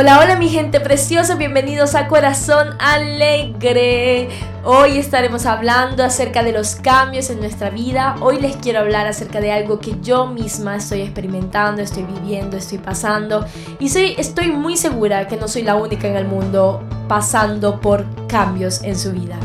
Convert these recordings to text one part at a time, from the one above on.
Hola, hola mi gente preciosa, bienvenidos a Corazón Alegre. Hoy estaremos hablando acerca de los cambios en nuestra vida. Hoy les quiero hablar acerca de algo que yo misma estoy experimentando, estoy viviendo, estoy pasando. Y soy, estoy muy segura que no soy la única en el mundo pasando por cambios en su vida.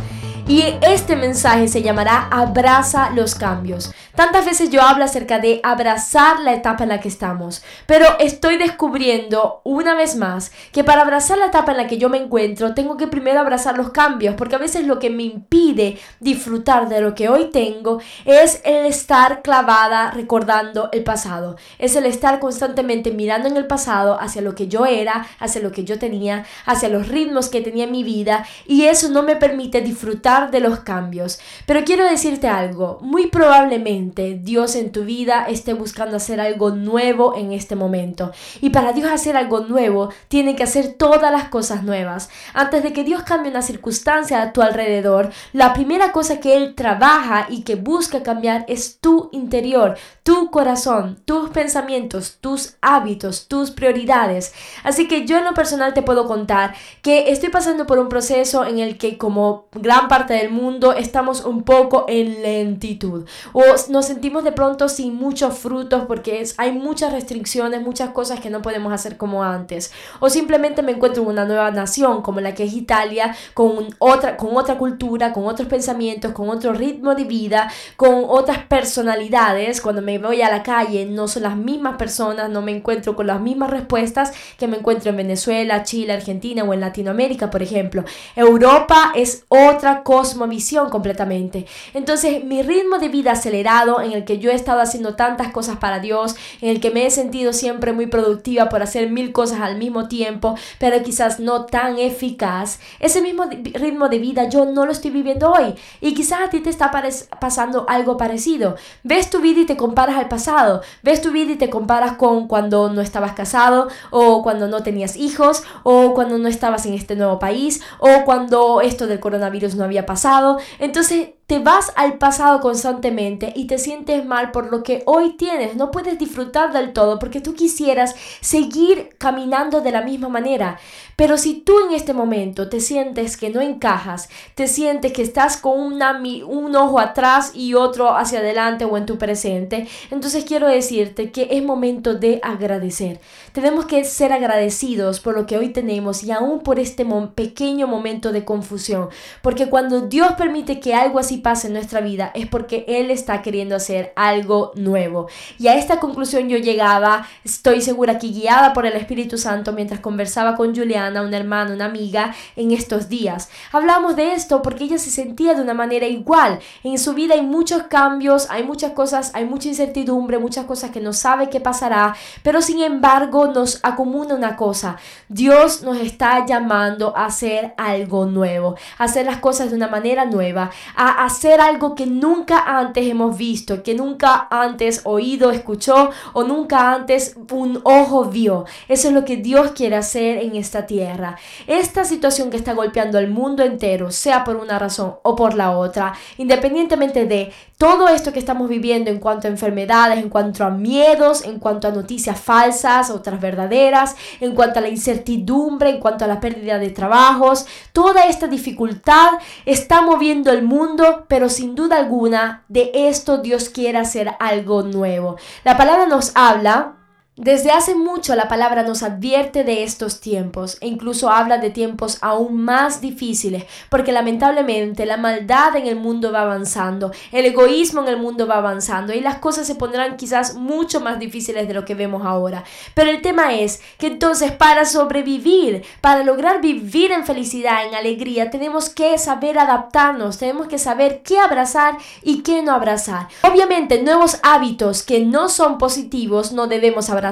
Y este mensaje se llamará Abraza los cambios. Tantas veces yo hablo acerca de abrazar la etapa en la que estamos, pero estoy descubriendo una vez más que para abrazar la etapa en la que yo me encuentro tengo que primero abrazar los cambios, porque a veces lo que me impide disfrutar de lo que hoy tengo es el estar clavada recordando el pasado, es el estar constantemente mirando en el pasado hacia lo que yo era, hacia lo que yo tenía, hacia los ritmos que tenía en mi vida y eso no me permite disfrutar de los cambios. Pero quiero decirte algo, muy probablemente Dios en tu vida esté buscando hacer algo nuevo en este momento. Y para Dios hacer algo nuevo, tiene que hacer todas las cosas nuevas. Antes de que Dios cambie una circunstancia a tu alrededor, la primera cosa que Él trabaja y que busca cambiar es tu interior, tu corazón, tus pensamientos, tus hábitos, tus prioridades. Así que yo en lo personal te puedo contar que estoy pasando por un proceso en el que como gran parte del mundo estamos un poco en lentitud o nos sentimos de pronto sin muchos frutos porque es, hay muchas restricciones, muchas cosas que no podemos hacer como antes. O simplemente me encuentro en una nueva nación como la que es Italia, con otra, con otra cultura, con otros pensamientos, con otro ritmo de vida, con otras personalidades. Cuando me voy a la calle no son las mismas personas, no me encuentro con las mismas respuestas que me encuentro en Venezuela, Chile, Argentina o en Latinoamérica, por ejemplo. Europa es otra cosmovisión completamente. Entonces mi ritmo de vida acelerado en el que yo he estado haciendo tantas cosas para Dios, en el que me he sentido siempre muy productiva por hacer mil cosas al mismo tiempo, pero quizás no tan eficaz. Ese mismo ritmo de vida yo no lo estoy viviendo hoy y quizás a ti te está pasando algo parecido. Ves tu vida y te comparas al pasado, ves tu vida y te comparas con cuando no estabas casado o cuando no tenías hijos o cuando no estabas en este nuevo país o cuando esto del coronavirus no había pasado. Entonces te vas al pasado constantemente y te sientes mal por lo que hoy tienes. No puedes disfrutar del todo porque tú quisieras seguir caminando de la misma manera. Pero si tú en este momento te sientes que no encajas, te sientes que estás con una, un ojo atrás y otro hacia adelante o en tu presente, entonces quiero decirte que es momento de agradecer. Tenemos que ser agradecidos por lo que hoy tenemos y aún por este pequeño momento de confusión. Porque cuando Dios permite que algo así pase en nuestra vida es porque Él está queriendo hacer algo nuevo. Y a esta conclusión yo llegaba, estoy segura que guiada por el Espíritu Santo mientras conversaba con Juliana, una hermana, una amiga, en estos días. Hablamos de esto porque ella se sentía de una manera igual. En su vida hay muchos cambios, hay muchas cosas, hay mucha incertidumbre, muchas cosas que no sabe qué pasará, pero sin embargo nos acumula una cosa. Dios nos está llamando a hacer algo nuevo, a hacer las cosas de una manera nueva, a hacer algo que nunca antes hemos visto, que nunca antes oído, escuchó o nunca antes un ojo vio. Eso es lo que Dios quiere hacer en esta tierra. Esta situación que está golpeando al mundo entero, sea por una razón o por la otra, independientemente de todo esto que estamos viviendo en cuanto a enfermedades, en cuanto a miedos, en cuanto a noticias falsas, otras verdaderas, en cuanto a la incertidumbre, en cuanto a la pérdida de trabajos, toda esta dificultad está moviendo el mundo pero sin duda alguna de esto Dios quiere hacer algo nuevo. La palabra nos habla desde hace mucho la palabra nos advierte de estos tiempos e incluso habla de tiempos aún más difíciles porque lamentablemente la maldad en el mundo va avanzando, el egoísmo en el mundo va avanzando y las cosas se pondrán quizás mucho más difíciles de lo que vemos ahora. Pero el tema es que entonces para sobrevivir, para lograr vivir en felicidad, en alegría, tenemos que saber adaptarnos, tenemos que saber qué abrazar y qué no abrazar. Obviamente nuevos hábitos que no son positivos no debemos abrazar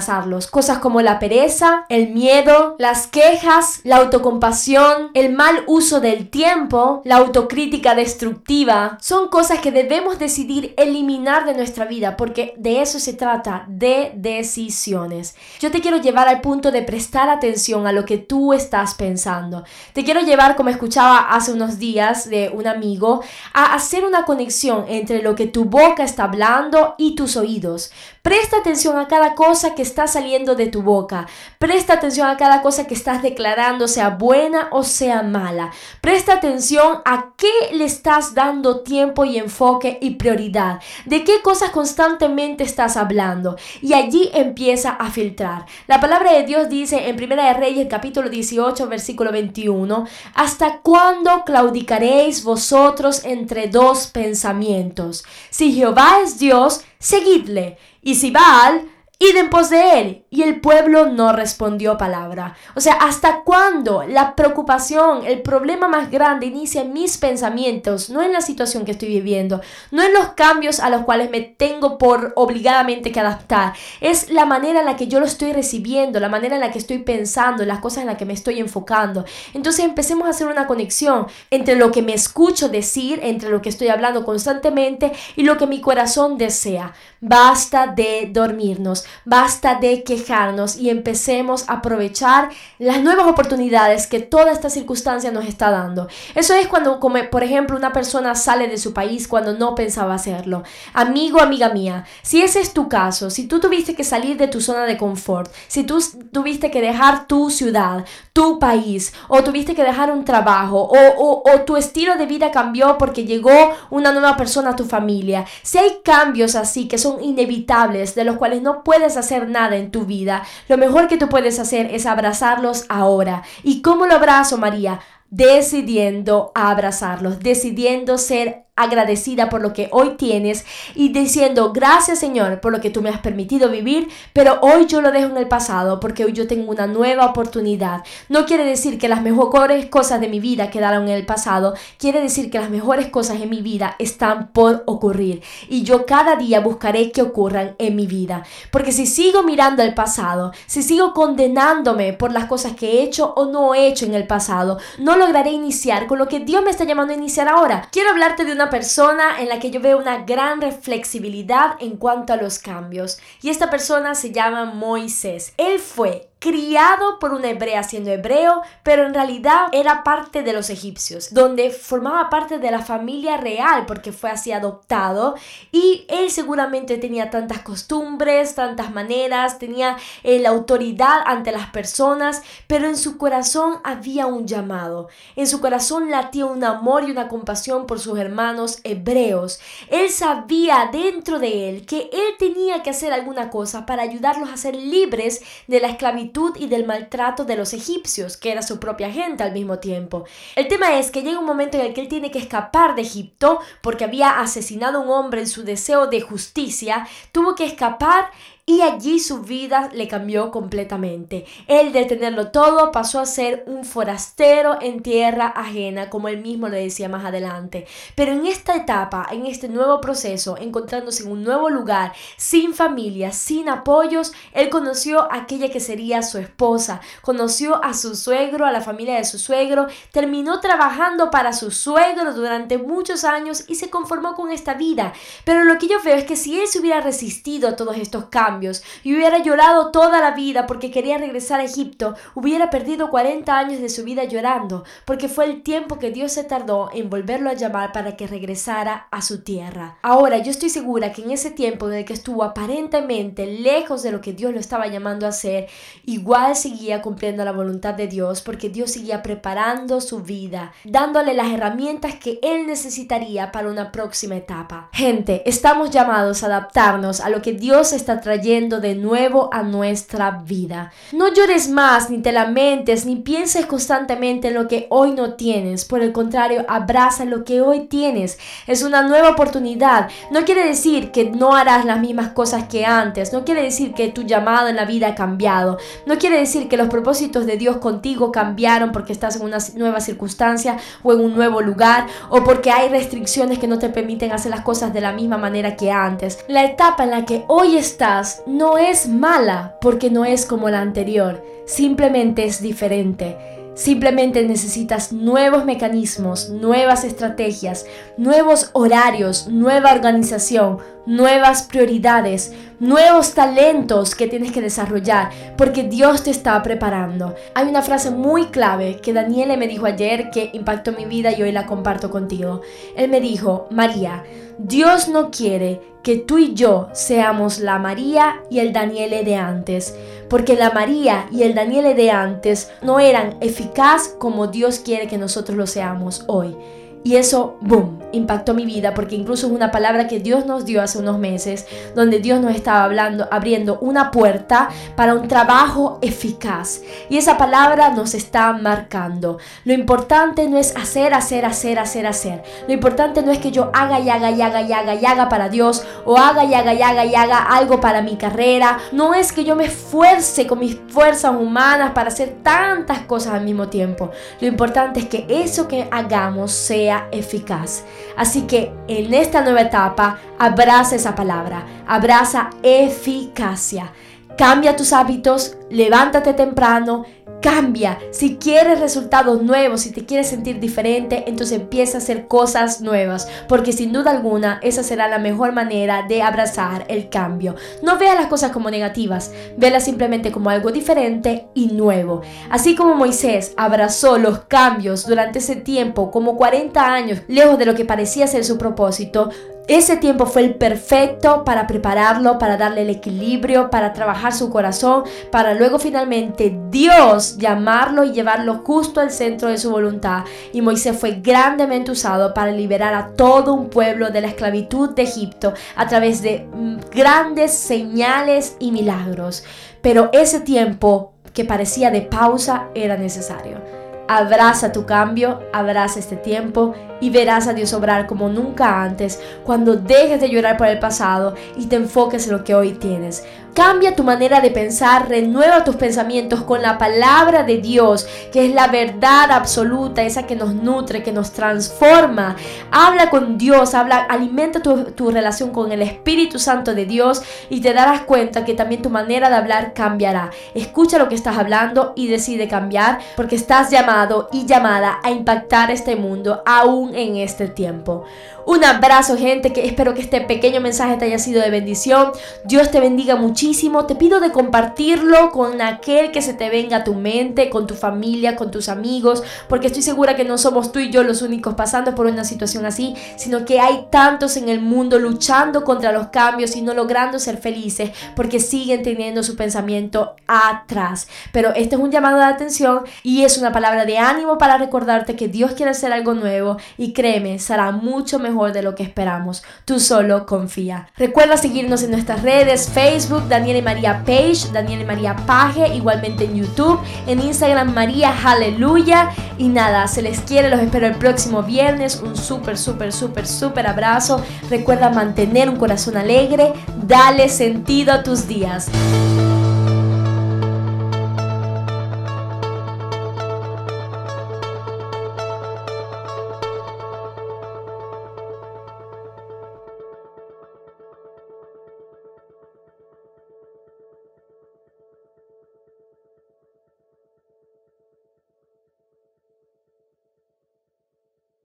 Cosas como la pereza, el miedo, las quejas, la autocompasión, el mal uso del tiempo, la autocrítica destructiva, son cosas que debemos decidir eliminar de nuestra vida porque de eso se trata, de decisiones. Yo te quiero llevar al punto de prestar atención a lo que tú estás pensando. Te quiero llevar, como escuchaba hace unos días de un amigo, a hacer una conexión entre lo que tu boca está hablando y tus oídos. Presta atención a cada cosa que está saliendo de tu boca. Presta atención a cada cosa que estás declarando, sea buena o sea mala. Presta atención a qué le estás dando tiempo y enfoque y prioridad. De qué cosas constantemente estás hablando. Y allí empieza a filtrar. La palabra de Dios dice en Primera de Reyes capítulo 18 versículo 21, ¿hasta cuándo claudicaréis vosotros entre dos pensamientos? Si Jehová es Dios, seguidle, y si Baal, id en pos de él. Y el pueblo no respondió palabra. O sea, ¿hasta cuándo la preocupación, el problema más grande inicia en mis pensamientos, no en la situación que estoy viviendo, no en los cambios a los cuales me tengo por obligadamente que adaptar? Es la manera en la que yo lo estoy recibiendo, la manera en la que estoy pensando, las cosas en las que me estoy enfocando. Entonces empecemos a hacer una conexión entre lo que me escucho decir, entre lo que estoy hablando constantemente y lo que mi corazón desea. Basta de dormirnos, basta de que y empecemos a aprovechar las nuevas oportunidades que toda esta circunstancia nos está dando. Eso es cuando, como, por ejemplo, una persona sale de su país cuando no pensaba hacerlo. Amigo, amiga mía, si ese es tu caso, si tú tuviste que salir de tu zona de confort, si tú tuviste que dejar tu ciudad, tu país, o tuviste que dejar un trabajo, o, o tu estilo de vida cambió porque llegó una nueva persona a tu familia, si hay cambios así que son inevitables, de los cuales no puedes hacer nada en tu vida, vida, lo mejor que tú puedes hacer es abrazarlos ahora. ¿Y cómo lo abrazo, María? Decidiendo abrazarlos, decidiendo ser agradecida por lo que hoy tienes y diciendo gracias Señor por lo que tú me has permitido vivir, pero hoy yo lo dejo en el pasado porque hoy yo tengo una nueva oportunidad. No quiere decir que las mejores cosas de mi vida quedaron en el pasado, quiere decir que las mejores cosas en mi vida están por ocurrir y yo cada día buscaré que ocurran en mi vida. Porque si sigo mirando el pasado, si sigo condenándome por las cosas que he hecho o no he hecho en el pasado, no lograré iniciar con lo que Dios me está llamando a iniciar ahora. Quiero hablarte de una persona en la que yo veo una gran reflexibilidad en cuanto a los cambios. Y esta persona se llama Moisés. Él fue criado por una hebrea siendo hebreo, pero en realidad era parte de los egipcios, donde formaba parte de la familia real porque fue así adoptado y él seguramente tenía tantas costumbres, tantas maneras, tenía eh, la autoridad ante las personas, pero en su corazón había un llamado, en su corazón latía un amor y una compasión por sus hermanos hebreos. Él sabía dentro de él que él tenía que hacer alguna cosa para ayudarlos a ser libres de la esclavitud y del maltrato de los egipcios, que era su propia gente al mismo tiempo. El tema es que llega un momento en el que él tiene que escapar de Egipto porque había asesinado a un hombre en su deseo de justicia, tuvo que escapar y allí su vida le cambió completamente. Él de tenerlo todo pasó a ser un forastero en tierra ajena, como él mismo le decía más adelante. Pero en esta etapa, en este nuevo proceso, encontrándose en un nuevo lugar, sin familia, sin apoyos, él conoció a aquella que sería su esposa, conoció a su suegro, a la familia de su suegro, terminó trabajando para su suegro durante muchos años y se conformó con esta vida. Pero lo que yo veo es que si él se hubiera resistido a todos estos cambios, y hubiera llorado toda la vida porque quería regresar a Egipto, hubiera perdido 40 años de su vida llorando, porque fue el tiempo que Dios se tardó en volverlo a llamar para que regresara a su tierra. Ahora, yo estoy segura que en ese tiempo en el que estuvo aparentemente lejos de lo que Dios lo estaba llamando a hacer, igual seguía cumpliendo la voluntad de Dios, porque Dios seguía preparando su vida, dándole las herramientas que él necesitaría para una próxima etapa. Gente, estamos llamados a adaptarnos a lo que Dios está trayendo de nuevo a nuestra vida. No llores más, ni te lamentes, ni pienses constantemente en lo que hoy no tienes. Por el contrario, abraza lo que hoy tienes. Es una nueva oportunidad. No quiere decir que no harás las mismas cosas que antes. No quiere decir que tu llamado en la vida ha cambiado. No quiere decir que los propósitos de Dios contigo cambiaron porque estás en una nueva circunstancia o en un nuevo lugar o porque hay restricciones que no te permiten hacer las cosas de la misma manera que antes. La etapa en la que hoy estás no es mala porque no es como la anterior, simplemente es diferente. Simplemente necesitas nuevos mecanismos, nuevas estrategias, nuevos horarios, nueva organización, nuevas prioridades, nuevos talentos que tienes que desarrollar, porque Dios te está preparando. Hay una frase muy clave que Daniele me dijo ayer que impactó mi vida y hoy la comparto contigo. Él me dijo, María, Dios no quiere que tú y yo seamos la María y el Daniele de antes, porque la María y el Daniele de antes no eran eficaz como Dios quiere que nosotros lo seamos hoy. Y eso, boom, impactó mi vida porque incluso es una palabra que Dios nos dio hace unos meses, donde Dios nos estaba hablando, abriendo una puerta para un trabajo eficaz. Y esa palabra nos está marcando. Lo importante no es hacer, hacer, hacer, hacer, hacer. Lo importante no es que yo haga y haga y haga y haga y haga para Dios o haga y haga y haga y haga algo para mi carrera. No es que yo me esfuerce con mis fuerzas humanas para hacer tantas cosas al mismo tiempo. Lo importante es que eso que hagamos sea eficaz. Así que en esta nueva etapa, abraza esa palabra, abraza eficacia. Cambia tus hábitos, levántate temprano, cambia. Si quieres resultados nuevos, si te quieres sentir diferente, entonces empieza a hacer cosas nuevas, porque sin duda alguna esa será la mejor manera de abrazar el cambio. No veas las cosas como negativas, velas simplemente como algo diferente y nuevo. Así como Moisés abrazó los cambios durante ese tiempo, como 40 años, lejos de lo que parecía ser su propósito, ese tiempo fue el perfecto para prepararlo, para darle el equilibrio, para trabajar su corazón, para luego finalmente Dios llamarlo y llevarlo justo al centro de su voluntad. Y Moisés fue grandemente usado para liberar a todo un pueblo de la esclavitud de Egipto a través de mm, grandes señales y milagros. Pero ese tiempo que parecía de pausa era necesario. Abraza tu cambio, abraza este tiempo y verás a Dios obrar como nunca antes cuando dejes de llorar por el pasado y te enfoques en lo que hoy tienes. Cambia tu manera de pensar, renueva tus pensamientos con la palabra de Dios, que es la verdad absoluta, esa que nos nutre, que nos transforma. Habla con Dios, habla, alimenta tu, tu relación con el Espíritu Santo de Dios y te darás cuenta que también tu manera de hablar cambiará. Escucha lo que estás hablando y decide cambiar porque estás llamado y llamada a impactar este mundo aún en este tiempo. Un abrazo gente, que espero que este pequeño mensaje te haya sido de bendición. Dios te bendiga muchísimo. Te pido de compartirlo con aquel que se te venga a tu mente, con tu familia, con tus amigos, porque estoy segura que no somos tú y yo los únicos pasando por una situación así, sino que hay tantos en el mundo luchando contra los cambios y no logrando ser felices porque siguen teniendo su pensamiento atrás. Pero este es un llamado de atención y es una palabra de ánimo para recordarte que Dios quiere hacer algo nuevo y créeme, será mucho mejor de lo que esperamos. Tú solo confía. Recuerda seguirnos en nuestras redes, Facebook, Daniel y María Page, Daniel y María Page, igualmente en YouTube, en Instagram María Aleluya. Y nada, se les quiere, los espero el próximo viernes. Un súper, súper, súper, súper abrazo. Recuerda mantener un corazón alegre, dale sentido a tus días.